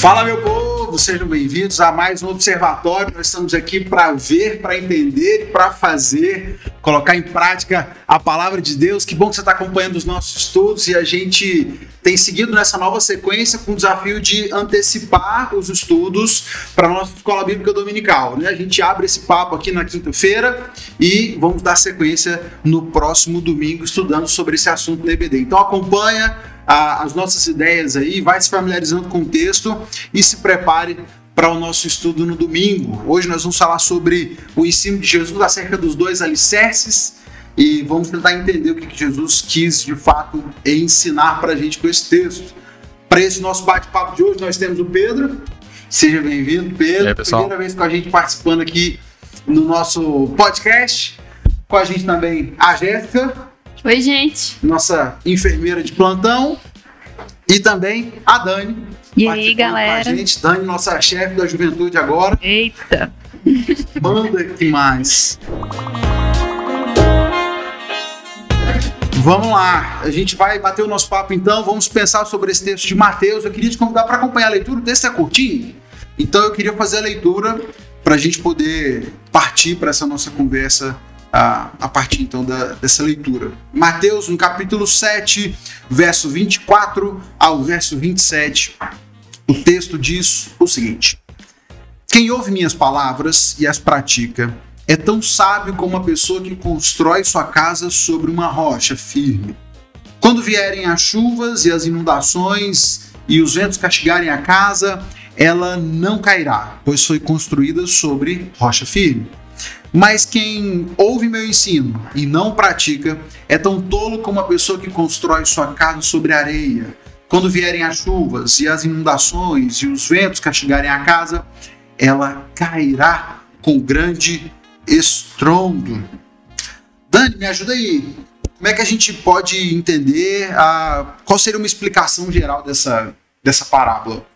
Fala, meu povo, sejam bem-vindos a mais um Observatório. Nós estamos aqui para ver, para entender, para fazer, colocar em prática a palavra de Deus. Que bom que você está acompanhando os nossos estudos e a gente tem seguido nessa nova sequência com o desafio de antecipar os estudos para a nossa escola bíblica dominical. Né? A gente abre esse papo aqui na quinta-feira e vamos dar sequência no próximo domingo estudando sobre esse assunto do EBD. Então acompanha a, as nossas ideias aí, vai se familiarizando com o texto e se prepare para o nosso estudo no domingo. Hoje nós vamos falar sobre o ensino de Jesus acerca dos dois alicerces e vamos tentar entender o que Jesus quis de fato ensinar para a gente com esse texto. Para esse nosso bate-papo de hoje, nós temos o Pedro. Seja bem-vindo, Pedro. Aí, Primeira vez com a gente participando aqui no nosso podcast. Com a gente também a Jéssica. Oi, gente. Nossa enfermeira de plantão. E também a Dani. E aí, galera? Com a gente, Dani, nossa chefe da juventude agora. Eita. Manda que mais. Vamos lá, a gente vai bater o nosso papo então, vamos pensar sobre esse texto de Mateus. Eu queria te convidar para acompanhar a leitura, o texto é curtinho, então eu queria fazer a leitura para a gente poder partir para essa nossa conversa a, a partir então da, dessa leitura. Mateus, no capítulo 7, verso 24 ao verso 27, o texto diz o seguinte: Quem ouve minhas palavras e as pratica é tão sábio como uma pessoa que constrói sua casa sobre uma rocha firme. Quando vierem as chuvas e as inundações e os ventos castigarem a casa, ela não cairá, pois foi construída sobre rocha firme. Mas quem ouve meu ensino e não pratica é tão tolo como uma pessoa que constrói sua casa sobre areia. Quando vierem as chuvas e as inundações e os ventos castigarem a casa, ela cairá com grande estrondo. Dani, me ajuda aí. Como é que a gente pode entender a, qual seria uma explicação geral dessa, dessa parábola?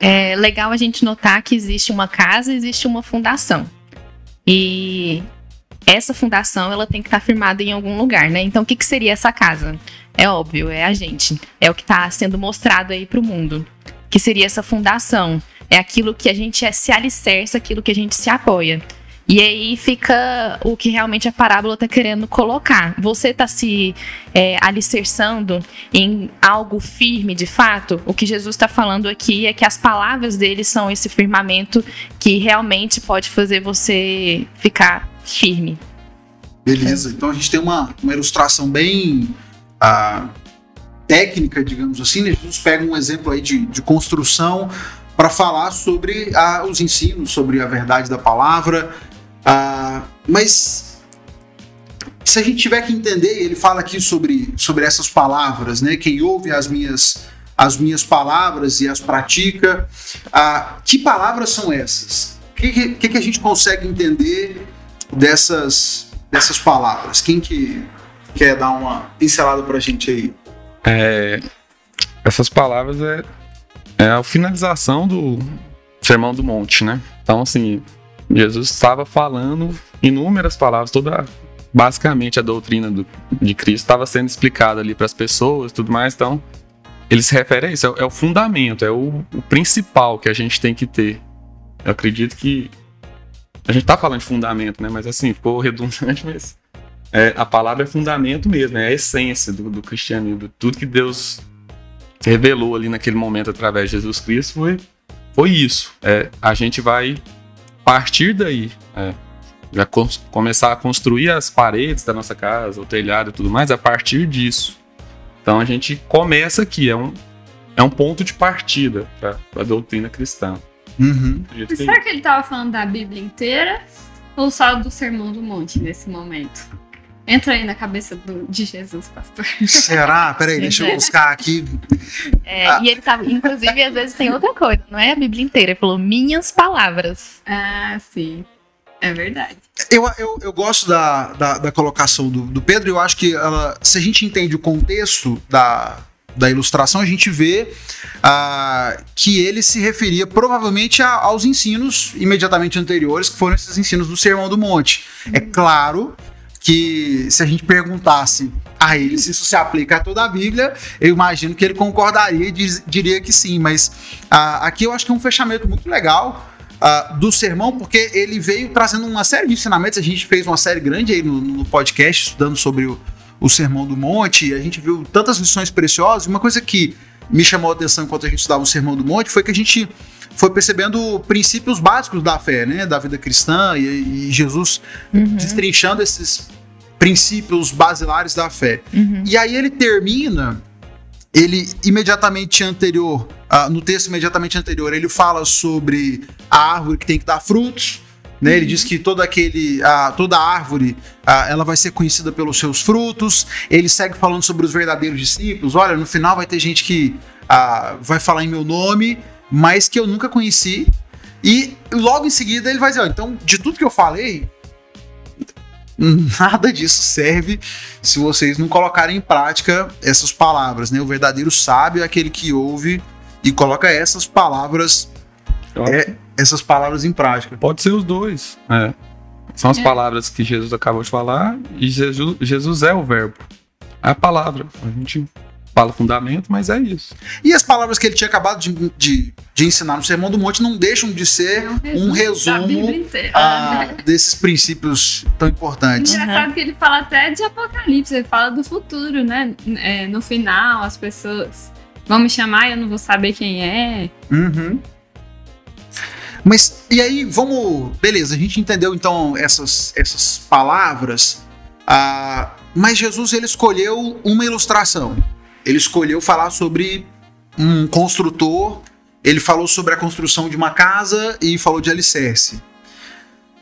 É legal a gente notar que existe uma casa, existe uma fundação. E essa fundação ela tem que estar firmada em algum lugar, né? Então, o que, que seria essa casa? É óbvio, é a gente. É o que está sendo mostrado aí para o mundo. Que seria essa fundação? É aquilo que a gente é, se alicerça, aquilo que a gente se apoia. E aí fica o que realmente a parábola está querendo colocar. Você está se é, alicerçando em algo firme de fato? O que Jesus está falando aqui é que as palavras dele são esse firmamento que realmente pode fazer você ficar firme. Beleza, então a gente tem uma, uma ilustração bem ah, técnica, digamos assim. Né? Jesus pega um exemplo aí de, de construção para falar sobre ah, os ensinos, sobre a verdade da palavra. Ah, mas se a gente tiver que entender, ele fala aqui sobre, sobre essas palavras, né? Quem ouve as minhas as minhas palavras e as pratica, ah, que palavras são essas? O que, que, que a gente consegue entender dessas dessas palavras? Quem que quer dar uma pincelada para a gente aí? É, essas palavras é, é a finalização do Sermão do Monte, né? Então, assim, Jesus estava falando inúmeras palavras, toda basicamente a doutrina do, de Cristo estava sendo explicada ali para as pessoas, tudo mais. Então, ele se refere a isso, é, é o fundamento, é o, o, principal que a gente tem que ter. Eu acredito que a gente está falando de fundamento, né? Mas assim ficou redundante, mas é, a palavra é fundamento mesmo, é a essência do, do cristianismo, tudo que Deus revelou ali naquele momento através de Jesus Cristo foi, foi isso. É, a gente vai partir daí, é, já começar a construir as paredes da nossa casa, o telhado e tudo mais, a partir disso. Então a gente começa aqui, é um, é um ponto de partida para a doutrina cristã. Uhum. Será que ele estava falando da Bíblia inteira ou só do Sermão do Monte nesse momento? Entra aí na cabeça do, de Jesus, pastor. Será? Peraí, deixa eu buscar aqui. É, ah. E ele tava, inclusive, às vezes tem outra coisa, não é a Bíblia inteira. Ele falou minhas palavras. Ah, sim. É verdade. Eu, eu, eu gosto da, da, da colocação do, do Pedro. Eu acho que ela, se a gente entende o contexto da, da ilustração, a gente vê uh, que ele se referia provavelmente a, aos ensinos imediatamente anteriores, que foram esses ensinos do Sermão do Monte. É claro que se a gente perguntasse a ele se isso se aplica a toda a Bíblia, eu imagino que ele concordaria e diz- diria que sim. Mas ah, aqui eu acho que é um fechamento muito legal ah, do sermão, porque ele veio trazendo uma série de ensinamentos. A gente fez uma série grande aí no, no podcast, estudando sobre o, o Sermão do Monte. A gente viu tantas lições preciosas. Uma coisa que me chamou a atenção enquanto a gente estudava o Sermão do Monte foi que a gente foi percebendo princípios básicos da fé, né, da vida cristã e, e Jesus destrinchando esses princípios basilares da fé. Uhum. E aí ele termina, ele imediatamente anterior, ah, no texto imediatamente anterior, ele fala sobre a árvore que tem que dar frutos. Né? Ele diz que toda aquele, ah, toda árvore ah, ela vai ser conhecida pelos seus frutos. Ele segue falando sobre os verdadeiros discípulos. Olha, no final vai ter gente que ah, vai falar em meu nome, mas que eu nunca conheci. E logo em seguida ele vai dizer: então, de tudo que eu falei, nada disso serve se vocês não colocarem em prática essas palavras, né? O verdadeiro sábio é aquele que ouve e coloca essas palavras, É. essas palavras em prática. Pode ser os dois. É. São as É. palavras que Jesus acabou de falar e Jesus, Jesus é o verbo. É a palavra. A gente fala fundamento, mas é isso. E as palavras que ele tinha acabado de, de, de ensinar no Sermão do Monte não deixam de ser É um resumo Bíblia inteira. ah, desses princípios tão importantes. Engraçado que ele fala até de Apocalipse, ele fala do futuro, né? É, no final, as pessoas vão me chamar e eu não vou saber quem é. Uhum. Mas, e aí, vamos. Beleza, a gente entendeu então essas, essas palavras. ah, mas Jesus ele escolheu uma ilustração. Ele escolheu falar sobre um construtor. Ele falou sobre a construção de uma casa e falou de alicerce.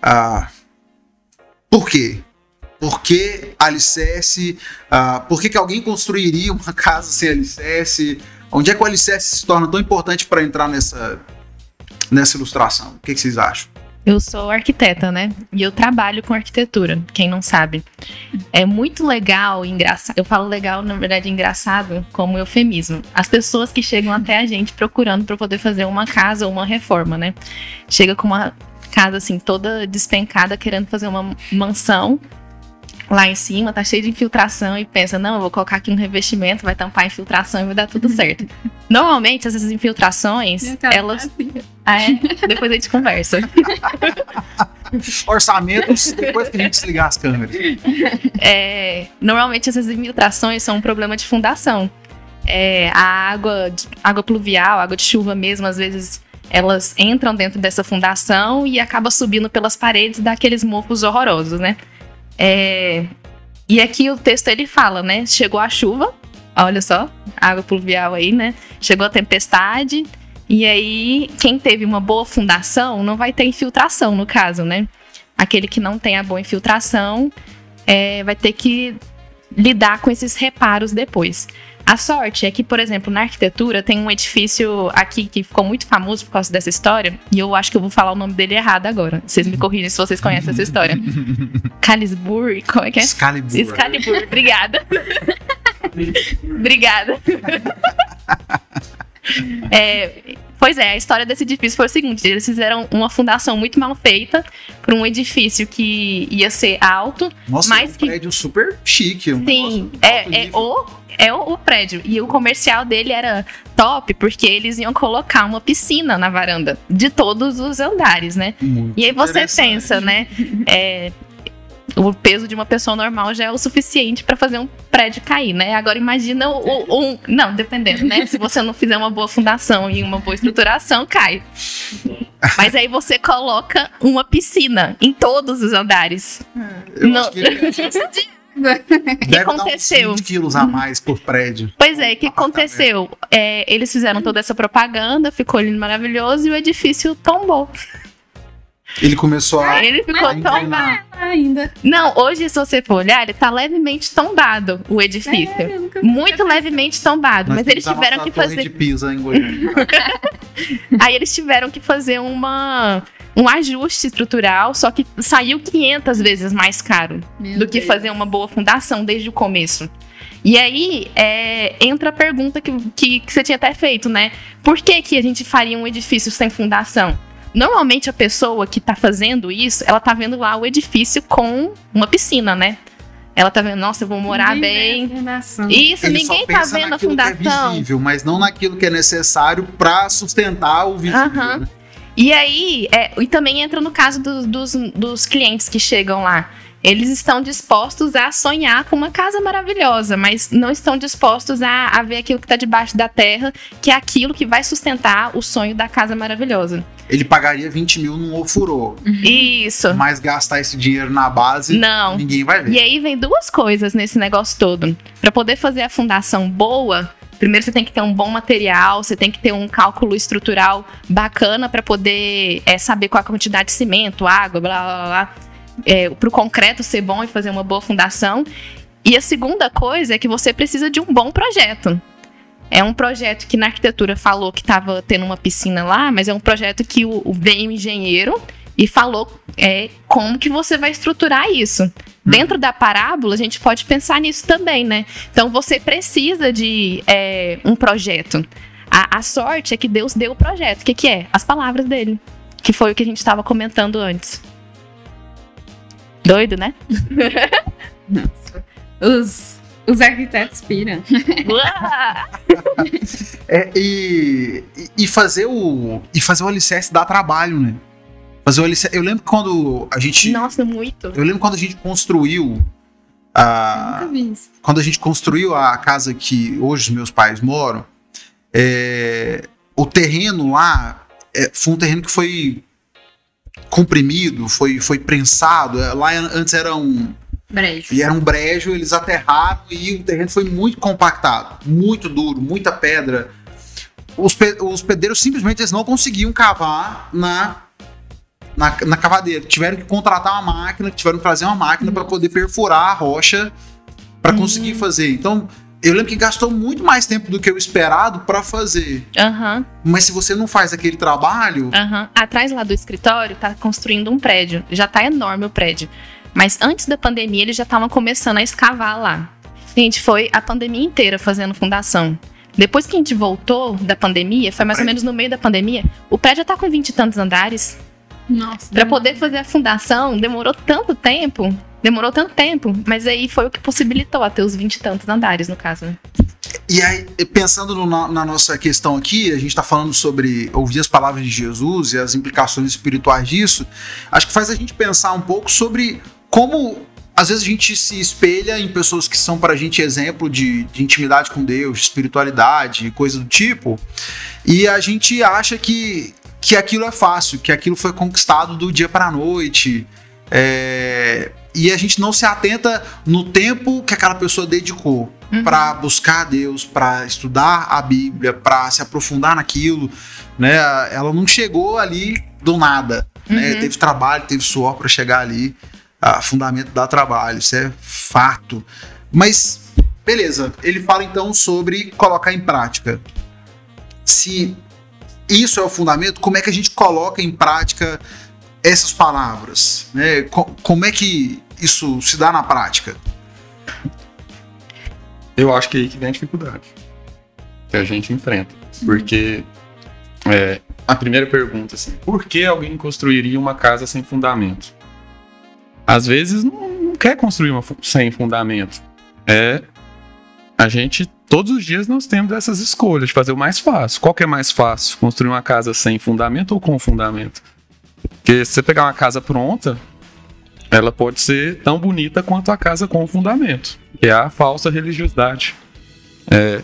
Ah, por quê? Por que alicerce? Ah, por que, que alguém construiria uma casa sem alicerce? Onde é que o alicerce se torna tão importante para entrar nessa, nessa ilustração? O que, que vocês acham? Eu sou arquiteta, né? E eu trabalho com arquitetura, quem não sabe. É muito legal, engraçado. Eu falo legal, na verdade, engraçado, como eufemismo. As pessoas que chegam até a gente procurando para poder fazer uma casa ou uma reforma, né? Chega com uma casa assim toda despencada, querendo fazer uma mansão lá em cima, tá cheio de infiltração e pensa, não, eu vou colocar aqui um revestimento, vai tampar a infiltração e vai dar tudo certo. Normalmente essas infiltrações, elas é assim. ah, é? Depois a gente conversa. Orçamentos depois que a gente desligar as câmeras. É, normalmente essas infiltrações são um problema de fundação. É, a água, água pluvial, água de chuva mesmo, às vezes elas entram dentro dessa fundação e acaba subindo pelas paredes daqueles mofos horrorosos, né? É, e aqui o texto ele fala, né? Chegou a chuva, olha só, água pluvial aí, né? Chegou a tempestade, e aí quem teve uma boa fundação não vai ter infiltração, no caso, né? Aquele que não tem a boa infiltração é, vai ter que lidar com esses reparos depois. A sorte é que, por exemplo, na arquitetura tem um edifício aqui que ficou muito famoso por causa dessa história, e eu acho que eu vou falar o nome dele errado agora. Vocês me corrigem se vocês conhecem essa história. Calisburg, como é que é? Excalibur. Excalibur, obrigada. obrigada. É, pois é, a história desse edifício foi o seguinte: eles fizeram uma fundação muito mal feita para um edifício que ia ser alto. Nossa, mais é um que- prédio super chique. Um Sim, é, é, o, é o, o prédio. E o comercial dele era top porque eles iam colocar uma piscina na varanda de todos os andares, né? Muito E aí você pensa, né? é, o peso de uma pessoa normal já é o suficiente para fazer um prédio cair, né? Agora imagina o, o- um. Não, dependendo, né? Se você não fizer uma boa fundação e uma boa estruturação, cai. Mas aí você coloca uma piscina em todos os andares. Eu Não. acho que ele deve aconteceu? dar uns 20 quilos a mais por prédio. Pois é, o que aconteceu? É, eles fizeram toda essa propaganda, ficou lindo, maravilhoso, e o edifício tombou. Ele começou a. Ele ficou Mas- tombado. Ainda. Não, hoje, se você for olhar, ele tá levemente tombado, o edifício. É, Muito levemente tombado. Nós mas eles tiveram que torre fazer. de Pisa em Goiânia. Aí eles tiveram que fazer uma. Um ajuste estrutural, só que saiu 500 vezes mais caro Meu do que Deus. fazer uma boa fundação desde o começo. E aí é, entra a pergunta que, que, que você tinha até feito, né? Por que, que a gente faria um edifício sem fundação? Normalmente a pessoa que tá fazendo isso, ela tá vendo lá o edifício com uma piscina, né? Ela tá vendo, nossa, eu vou morar Ninguém bem. fundação. Isso, Ele ninguém só tá pensa vendo a naquilo que é fundação. visível, mas não naquilo que é necessário para sustentar o visível. Aham. né? E aí, é, e também entra no caso do- dos, dos clientes que chegam lá. Eles estão dispostos a sonhar com uma casa maravilhosa, mas não estão dispostos a, a ver aquilo que está debaixo da terra, que é aquilo que vai sustentar o sonho da casa maravilhosa. Ele pagaria 20 mil num ofurô, Isso. mas gastar esse dinheiro na base, Não. ninguém vai ver. E aí vem duas coisas nesse negócio todo. Para poder fazer a fundação boa, primeiro você tem que ter um bom material, você tem que ter um cálculo estrutural bacana para poder é, saber qual a quantidade de cimento, água, blá blá blá. É, para o concreto ser bom e fazer uma boa fundação. E a segunda coisa é que você precisa de um bom projeto. É um projeto que na arquitetura falou que estava tendo uma piscina lá, mas é um projeto que o, o veio engenheiro e falou é, como que você vai estruturar isso. Dentro da parábola, a gente pode pensar nisso também, né? Então você precisa de é, um projeto. A, a sorte é que Deus deu o projeto. O que, que é? As palavras dele. Que foi o que a gente estava comentando antes. Doido, né? Nossa. Os, os arquitetos piram. É, e, e- fazer o e fazer o alicerce dá trabalho, né? Fazer o alicerce. Eu lembro que quando a gente Nossa, muito. eu lembro quando a gente construiu a Nunca vi isso. quando a gente construiu a casa que hoje os meus pais moram, é, o terreno lá é, foi um terreno que foi comprimido, foi, foi prensado. É, Lá antes era um, Brejo. e era um brejo, eles aterraram e o terreno foi muito compactado, muito duro, muita pedra. Os, pe- os pedreiros simplesmente eles não conseguiam cavar na, na, na cavadeira. Tiveram que contratar uma máquina, tiveram que trazer uma máquina para poder perfurar a rocha para conseguir fazer. Então, eu lembro que gastou muito mais tempo do que o esperado para fazer. Aham, Mas se você não faz aquele trabalho, aham. Atrás lá do escritório, tá construindo um prédio. Já tá enorme o prédio. Mas antes da pandemia, eles já estavam começando a escavar lá. Gente, foi a pandemia inteira fazendo fundação. Depois que a gente voltou da pandemia, foi mais ou menos no meio da pandemia, o prédio já tá com 20 e tantos andares. Nossa. Pra poder fazer a fundação, demorou tanto tempo. Demorou tanto tempo. Mas aí foi o que possibilitou a ter os 20 e tantos andares, no caso. né? E aí, pensando no- na, na nossa questão aqui, a gente está falando sobre ouvir as palavras de Jesus e as implicações espirituais disso, acho que faz a gente pensar um pouco sobre como às vezes a gente se espelha em pessoas que são para a gente exemplo de, de intimidade com Deus, de espiritualidade, coisa do tipo, e a gente acha que, que aquilo é fácil, que aquilo foi conquistado do dia para a noite. é, e a gente não se atenta no tempo que aquela pessoa dedicou Uhum. para buscar a Deus, para estudar a Bíblia, para se aprofundar naquilo, né? Ela não chegou ali do nada, né? Uhum. Teve trabalho, teve suor para chegar ali. A fundamento dá trabalho, isso é fato. Mas beleza, ele fala então sobre colocar em prática. Se isso é o fundamento, como é que a gente coloca em prática essas palavras, né? Co- Como é que isso se dá na prática? Eu acho que é aí que vem a dificuldade que a gente enfrenta. Porque é, a primeira pergunta, assim, por que alguém construiria uma casa sem fundamento? Às vezes não, não quer construir uma sem fundamento. É a gente todos os dias nós temos essas escolhas de fazer o mais fácil. Qual que é mais fácil? Construir uma casa sem fundamento ou com fundamento? Porque se você pegar uma casa pronta, ela pode ser tão bonita quanto a casa com fundamento, que é a falsa religiosidade. É,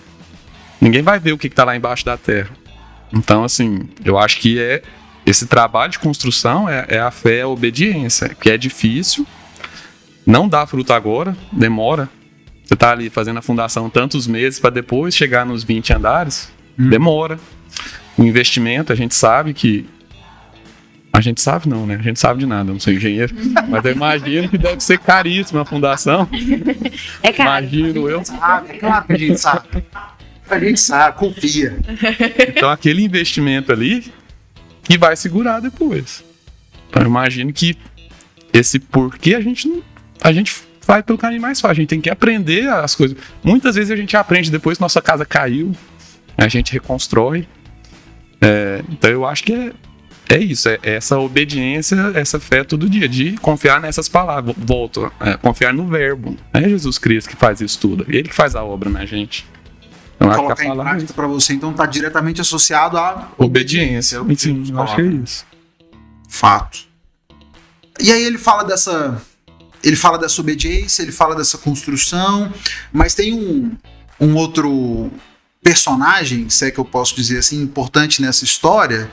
ninguém vai ver o que está lá embaixo da terra. Então, assim, eu acho que é esse trabalho de construção é, é a fé, a obediência, que é difícil, não dá fruto agora, demora. Você tá ali fazendo a fundação tantos meses para depois chegar nos 20 andares, demora. O investimento, a gente sabe que a gente sabe não, né? A gente sabe de nada, eu não sou engenheiro, mas eu imagino que deve ser caríssima a fundação. É caro. Imagino eu. Sabe, é claro que a gente sabe. A gente sabe, confia. Então aquele investimento ali que vai segurar depois. Então eu imagino que esse porquê a gente não, a gente vai pelo caminho mais fácil. A gente tem que aprender as coisas. Muitas vezes a gente aprende depois que nossa casa caiu, a gente reconstrói. É, então eu acho que é, é isso, é essa obediência, essa fé todo dia, de confiar nessas palavras. Volto, é, confiar no verbo. É Jesus Cristo que faz isso tudo. Ele que faz a obra na gente. Então, Colocar em prática para você, então, está diretamente associado à obediência. obediência. Sim, eu acho que é isso. Fato. E aí ele fala dessa. Ele fala dessa obediência, ele fala dessa construção, mas tem um, um outro personagem, se é que eu posso dizer assim, importante nessa história,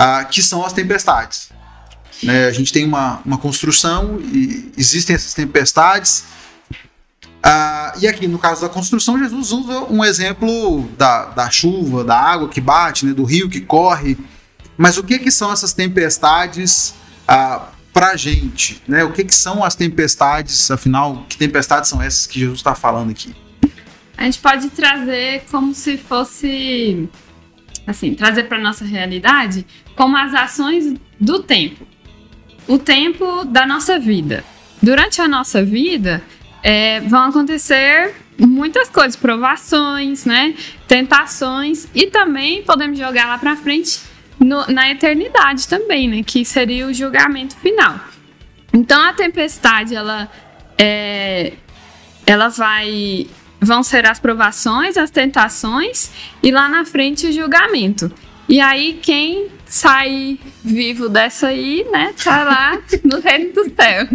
uh, que são as tempestades. Né? A gente tem uma, uma construção e existem essas tempestades. Uh, e aqui, no caso da construção, Jesus usa um exemplo da, da chuva, da água que bate, né? do rio que corre. Mas o que, que são essas tempestades ah, para a gente? Né? O que, que são as tempestades, afinal, que tempestades são essas que Jesus está falando aqui? A gente pode trazer como se fosse assim, trazer para nossa realidade como as ações do tempo. O tempo da nossa vida. Durante a nossa vida, é, vão acontecer muitas coisas, provações, né? Tentações e também podemos jogar lá para frente no, na eternidade também, né? Que seria o julgamento final. Então a tempestade ela é, ela vai vão ser as provações, as tentações e lá na frente o julgamento. E aí quem sai vivo dessa aí, né, tá lá no reino do céu.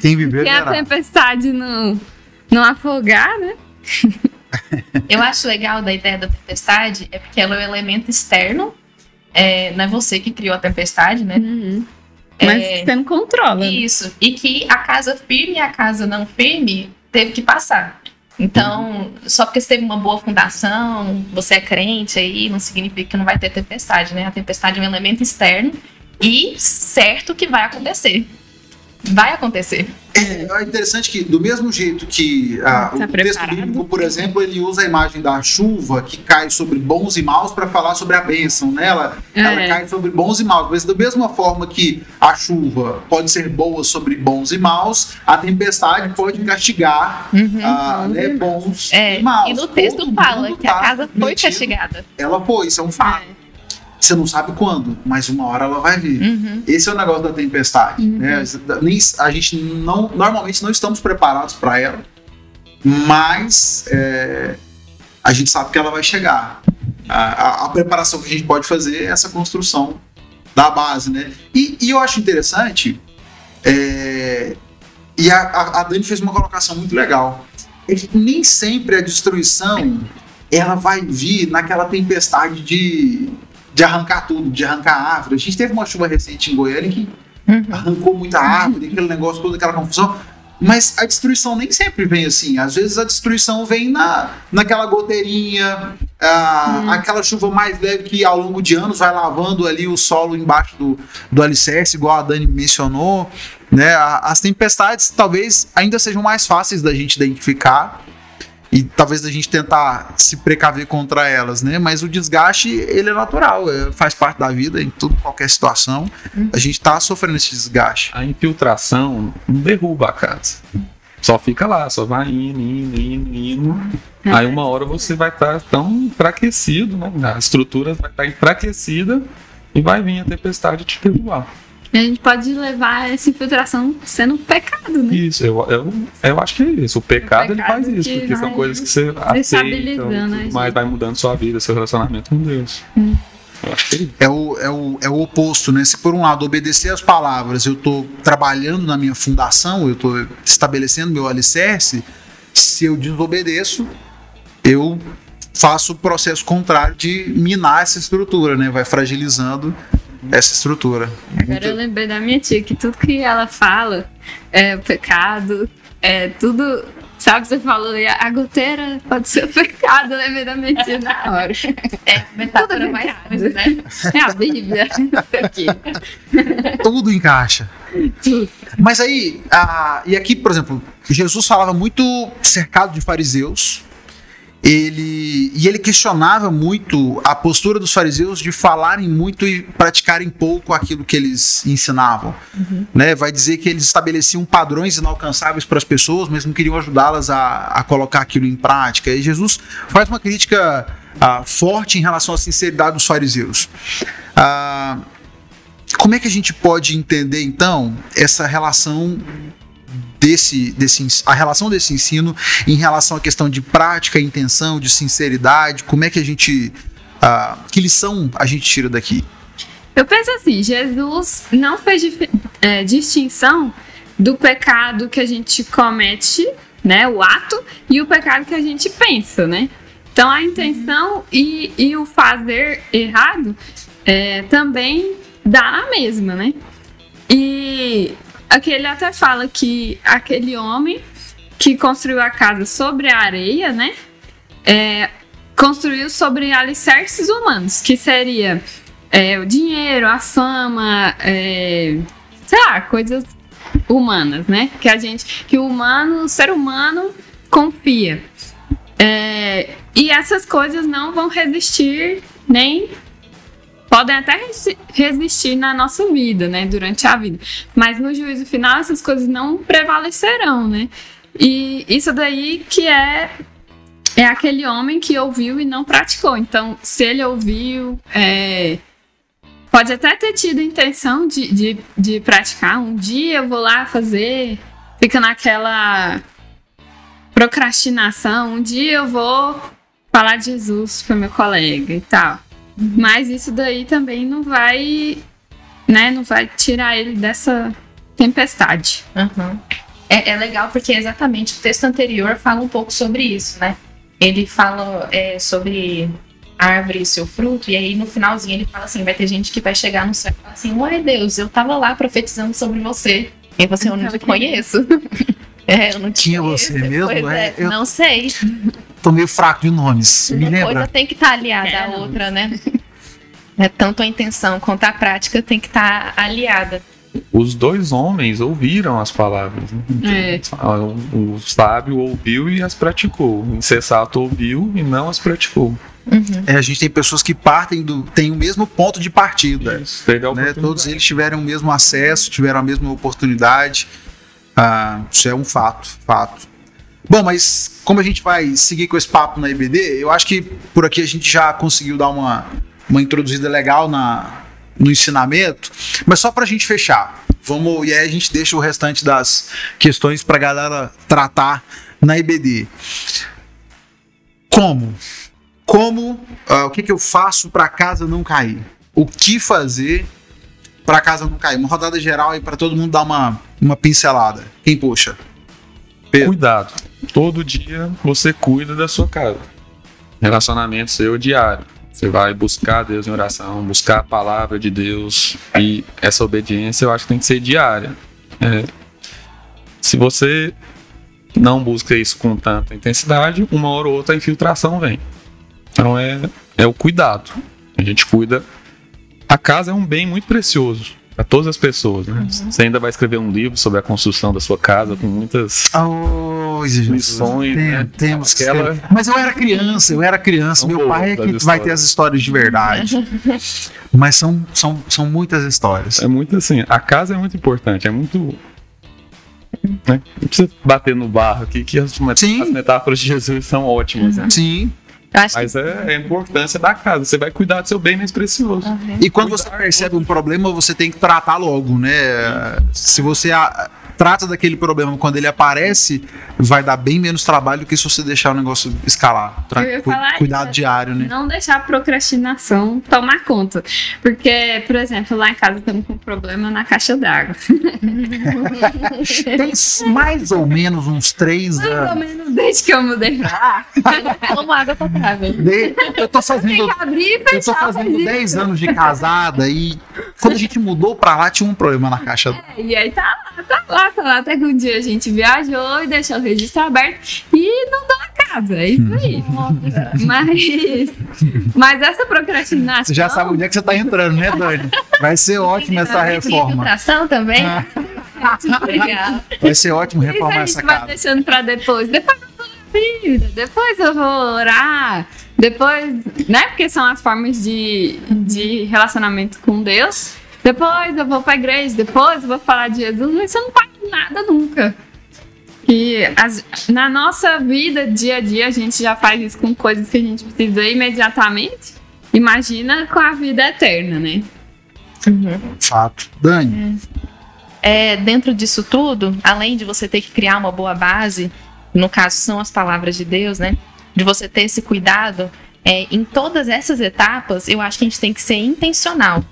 Quem viveu Que a tempestade não, não afogar, né? Eu acho legal da ideia da tempestade é porque ela é um elemento externo. É, não é você que criou a tempestade, né? Uhum. Mas é, você não controla. Isso. E que a casa firme e a casa não firme teve que passar. Então, só porque você teve uma boa fundação, você é crente aí, não significa que não vai ter tempestade, né? A tempestade é um elemento externo e certo que vai acontecer. Vai acontecer. É, é interessante que, do mesmo jeito que ah, tá o preparado? texto bíblico, por exemplo, ele usa a imagem da chuva que cai sobre bons e maus para falar sobre a bênção, né? Ela, é. ela cai sobre bons e maus. Mas da mesma forma que a chuva pode ser boa sobre bons e maus, a tempestade pode castigar uhum, ah, né, bons é. e maus. E no texto Todo fala que a tá casa foi castigada. Ela foi, isso é um fato. É. Você não sabe quando, mas uma hora ela vai vir. Uhum. Esse é o negócio da tempestade. Uhum. Né? A gente não, normalmente não estamos preparados para ela, mas é, a gente sabe que ela vai chegar. A, a, a, preparação que a gente pode fazer é essa construção da base, né? E, e eu acho interessante, é, e a, a, Dani fez uma colocação muito legal, é que nem sempre a destruição ela vai vir naquela tempestade de de arrancar tudo, de arrancar árvore. A gente teve uma chuva recente em Goiânia que uhum. arrancou muita árvore, aquele negócio, toda aquela confusão. Mas a destruição nem sempre vem assim. Às vezes a destruição vem na, naquela goteirinha, a, uhum. aquela chuva mais leve que ao longo de anos vai lavando ali o solo embaixo do, do alicerce, igual a Dani mencionou. Né? As tempestades talvez ainda sejam mais fáceis da gente identificar e talvez a gente tentar se precaver contra elas, né? Mas o desgaste, ele é natural, é, faz parte da vida, em tudo, qualquer situação. A gente tá sofrendo esse desgaste. A infiltração não derruba a casa. Só fica lá, só vai indo, indo, indo, indo. Aí uma hora você vai estar tá tão enfraquecido, né? A estrutura vai estar tá enfraquecida e vai vir a tempestade te derrubar. A gente pode levar essa infiltração sendo um pecado, né? Isso, eu, eu, eu acho que é isso. O pecado, o pecado ele faz isso, porque são coisas que você aceita, mas vai mudando sua vida, seu relacionamento com Deus. Hum. É o, é, o, é o oposto, né? Se por um lado obedecer as palavras, eu estou trabalhando na minha fundação, eu estou estabelecendo meu alicerce, se eu desobedeço, eu faço o processo contrário de minar essa estrutura, né? Vai fragilizando essa estrutura. Agora eu lembrei da minha tia que tudo que ela fala é pecado, é tudo. Sabe, você falou a goteira pode ser o pecado, eu lembrei da minha tia na hora. É, metáfora mais coisa, né? É a Bíblia. Aqui. Tudo encaixa. Tudo. Mas aí, a, e aqui, por exemplo, Jesus falava muito cercado de fariseus, ele e ele questionava muito a postura dos fariseus de falarem muito e praticarem pouco aquilo que eles ensinavam. Uhum. Né? Vai dizer que eles estabeleciam padrões inalcançáveis para as pessoas, mas não queriam ajudá-las a, a colocar aquilo em prática. E Jesus faz uma crítica uh, forte em relação à sinceridade dos fariseus. Ah, como é que a gente pode entender então essa relação desse, desse a relação desse ensino em relação à questão de prática, intenção, de sinceridade? Como é que a gente ah, que lição a gente tira daqui? Eu penso assim, Jesus não fez é, distinção do pecado que a gente comete, né, o ato, e o pecado que a gente pensa, né? Então a intenção e, e o fazer errado é, também dá na mesma, né? E aqui ele até fala que aquele homem que construiu a casa sobre a areia, né? é, construiu sobre alicerces humanos, que seria é, o dinheiro, a fama, é, sei lá, coisas humanas, né? Que a gente, que o humano, o ser humano confia. É, e essas coisas não vão resistir nem podem até resi- resistir na nossa vida, né, durante a vida, mas no juízo final essas coisas não prevalecerão, né? E isso daí que é é aquele homem que ouviu e não praticou. Então, se ele ouviu, é, pode até ter tido a intenção de, de, de praticar. Um dia eu vou lá fazer, fica naquela procrastinação. Um dia eu vou falar de Jesus para meu colega e tal. Mas isso daí também não vai, né, não vai tirar ele dessa tempestade. Uhum. É, é legal porque exatamente o texto anterior fala um pouco sobre isso, né? Ele fala é, sobre a árvore e seu fruto, e aí no finalzinho ele fala assim: vai ter gente que vai chegar no céu e falar assim: Uai, Deus, eu tava lá profetizando sobre você. E você, eu não te conheço. é, eu não te Tinha conheço. você mesmo? Pois É, é, eu- Não sei. Tô meio fraco de nomes. Me Uma coisa lembra? tem que estar aliada É, à outra, né? É, tanto a intenção quanto a prática tem que estar aliada. Os dois homens ouviram as palavras. né? É. O, o sábio ouviu e as praticou. O insensato ouviu e não as praticou. É, a gente tem pessoas que partem do. tem o mesmo ponto de partida. Isso, né? Todos eles tiveram o mesmo acesso, tiveram a mesma oportunidade. Ah, isso é um fato, fato. Bom, mas como a gente vai seguir com esse papo na IBD, eu acho que por aqui a gente já conseguiu dar uma, uma introduzida legal na, no ensinamento, mas só pra gente fechar. Vamos, e aí a gente deixa o restante das questões pra galera tratar na IBD. Como? Como, ah, o que, que eu faço pra casa não cair? O que fazer pra casa não cair? Uma rodada geral aí pra todo mundo dar uma, uma pincelada. Quem puxa? Pedro. Cuidado. Todo dia você cuida da sua casa. Relacionamento seu diário. Você vai buscar Deus em oração, buscar a palavra de Deus. E essa obediência eu acho que tem que ser diária. É, se você não busca isso com tanta intensidade, uma hora ou outra a infiltração vem. Então é, é o cuidado. A gente cuida. A casa é um bem muito precioso para todas as pessoas. Né? Você ainda vai escrever um livro sobre a construção da sua casa com muitas Oh, Jesus. Lições, Tem- né? Temos que Aquela-. Mas eu era criança, eu era criança. Meu pai é que vai histórias. ter as histórias de verdade. Mas são, são, são muitas histórias. É muito assim, a casa é muito importante, é muito. Né? Não precisa bater no barro aqui, que as, met- Sim. as metáforas de Jesus são ótimas. né? Sim. Mas é, é a importância da casa. Você vai cuidar do seu bem mais precioso. que. E quando você percebe um problema, você tem que tratar logo, né? Se você a- trata daquele problema quando ele aparece, vai dar bem menos trabalho do que se você deixar o negócio escalar. Tra- Eu ia cu- cuidado isso. diário, né? Não deixar a procrastinação tomar conta. Porque, por exemplo, lá em casa estamos com um problema na caixa d'água. Tem mais ou menos uns três Pelo anos. menos desde que eu mudei pra lá. Como água potável. De- Eu tô fazendo abrir Eu tô fazendo 10 anos de casada e quando a gente mudou pra lá tinha um problema na caixa. E aí tá lá, tá lá, Até que um dia a gente viajou e deixou o registro aberto e não deu a casa. É isso aí. mas, mas essa procrastinação. Você já sabe onde é que você tá entrando, né, Dani? Vai ser ótima essa reforma. Também? Ah. Legal. Vai ser ótimo Isso a reformar gente essa vai casa. deixando pra depois. Depois eu vou na Bíblia, depois eu vou orar, depois, né? Porque são as formas de, de relacionamento com Deus. Depois eu vou pra igreja, depois eu vou falar de Jesus, mas você não faz nada nunca. E as- na nossa vida, dia a dia, a gente já faz isso com coisas que a gente precisa imediatamente. Imagina com a vida eterna, né? Fato. Dani, É, dentro disso tudo, além de você ter que criar uma boa base, no caso são as palavras de Deus, né? De você ter esse cuidado, é, em todas essas etapas, eu acho que a gente tem que ser intencional.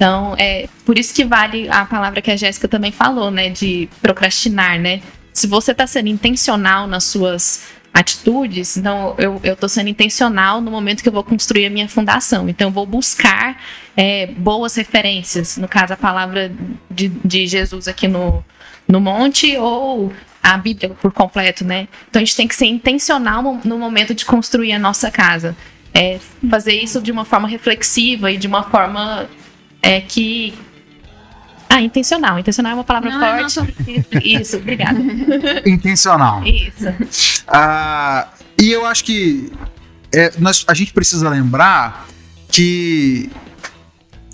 Então, é por isso que vale a palavra que a Jéssica também falou, né? De procrastinar, né? Se você está sendo intencional nas suas atitudes, então eu, tô sendo intencional no momento que eu vou construir a minha fundação. Então, eu vou buscar é, boas referências, no caso, a palavra de, de Jesus aqui no, no monte ou a Bíblia por completo, né? Então, a gente tem que ser intencional no, no momento de construir a nossa casa. É, fazer isso de uma forma reflexiva e de uma forma é, que. Ah, intencional. Intencional é uma palavra Não, é forte. Isso, obrigada. intencional. Isso. Ah, e eu acho que é, nós, a gente precisa lembrar que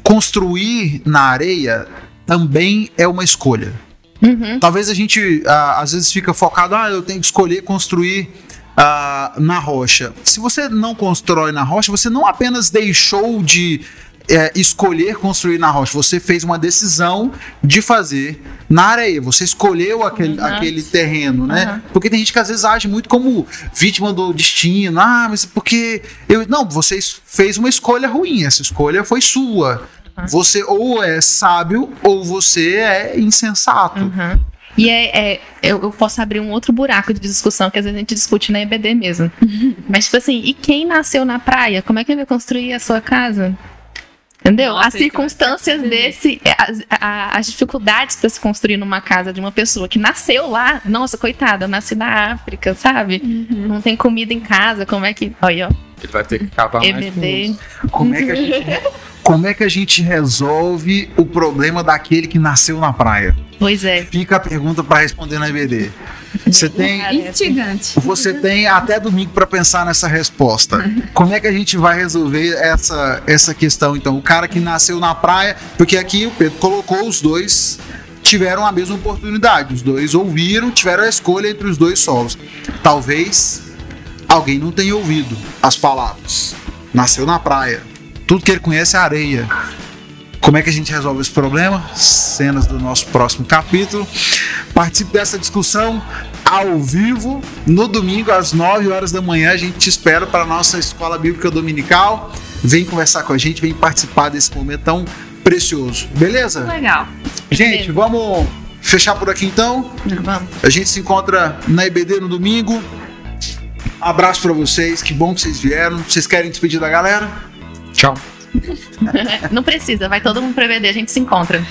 construir na areia também é uma escolha. Uhum. Talvez a gente ah, às vezes fica focado, ah, eu tenho que escolher construir ah, na rocha. Se você não constrói na rocha, você não apenas deixou de é, escolher construir na rocha, você fez uma decisão de fazer na areia. Você escolheu aquele, Uhum. aquele terreno, né? Uhum. Porque tem gente que às vezes age muito como vítima do destino. Ah, mas porque eu não, você fez uma escolha ruim. Essa escolha foi sua. Uhum. Você ou é sábio ou você é insensato. Uhum. E é, é- eu, eu posso abrir um outro buraco de discussão que às vezes a gente discute na EBD mesmo. Mas, tipo assim, e quem nasceu na praia? Como é que ele vai construir a sua casa? Entendeu? Nossa, as é circunstâncias desse, as, a- as dificuldades para se construir numa casa de uma pessoa que nasceu lá. Nossa, coitada, eu nasci na África, sabe? Uhum. Não tem comida em casa, como é que. Olha, ó, Ele vai ter que cavar mais EBD. fundo. Como é que a gente, como é que a gente resolve o problema daquele que nasceu na praia? Pois é. Fica a pergunta para responder na EBD. Você tem, Instigante. você tem até domingo para pensar nessa resposta. Como é que a gente vai resolver essa, essa questão? Então, o cara que nasceu na praia, porque aqui o Pedro colocou os dois tiveram a mesma oportunidade. Os dois ouviram, tiveram a escolha entre os dois solos. Talvez alguém não tenha ouvido as palavras. Nasceu na praia. Tudo que ele conhece é areia. Como é que a gente resolve esse problema? Cenas do nosso próximo capítulo. Participe dessa discussão ao vivo no domingo às 9 horas da manhã. A gente te espera para a nossa escola bíblica dominical. Vem conversar com a gente, vem participar desse momento tão precioso. Beleza? Legal. Gente, vamos fechar por aqui então. Vamos. A gente se encontra na IBD no domingo. Abraço para vocês, que bom que vocês vieram. Vocês querem despedir da galera? Tchau. Não precisa, vai todo mundo prever, a gente se encontra.